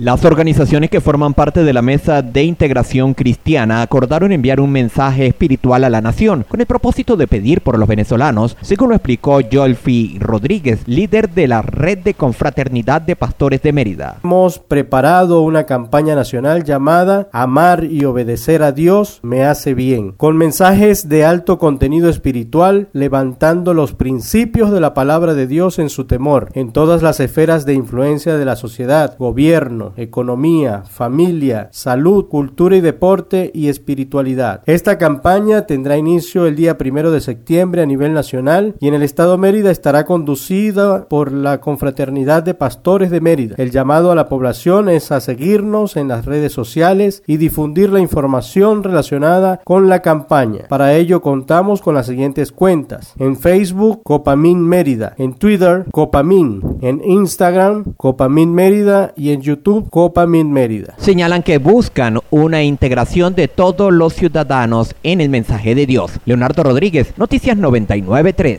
Las organizaciones que forman parte de la Mesa de Integración Cristiana acordaron enviar un mensaje espiritual a la nación con el propósito de pedir por los venezolanos, según lo explicó Jolfi Rodríguez, líder de la Red de Confraternidad de Pastores de Mérida. Hemos preparado una campaña nacional llamada Amar y obedecer a Dios me hace bien, con mensajes de alto contenido espiritual, levantando los principios de la palabra de Dios en su temor, en todas las esferas de influencia de la sociedad, gobierno, economía, familia, salud, cultura y deporte y espiritualidad. Esta campaña tendrá inicio el día primero de septiembre a nivel nacional y en el estado Mérida estará conducida por la Confraternidad de Pastores de Mérida. El llamado a la población es a seguirnos en las redes sociales y difundir la información relacionada con la campaña. Para ello contamos con las siguientes cuentas. En Facebook, Copamin Mérida. En Twitter, Copamin. En Instagram, Copamin Mérida y en YouTube, Copa Min Mérida. Señalan que buscan una integración de todos los ciudadanos en el mensaje de Dios. Leonardo Rodríguez, Noticias 993.